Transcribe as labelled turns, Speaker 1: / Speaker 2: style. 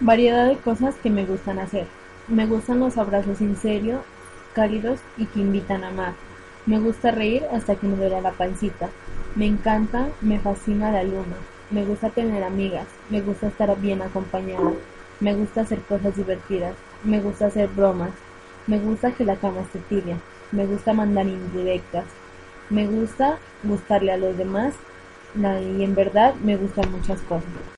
Speaker 1: Variedad de cosas que me gustan hacer. Me gustan los abrazos serio, cálidos y que invitan a amar. Me gusta reír hasta que me duele la pancita. Me encanta, me fascina la luna. Me gusta tener amigas. Me gusta estar bien acompañada. Me gusta hacer cosas divertidas. Me gusta hacer bromas. Me gusta que la cama esté tibia. Me gusta mandar indirectas. Me gusta gustarle a los demás y en verdad me gustan muchas cosas.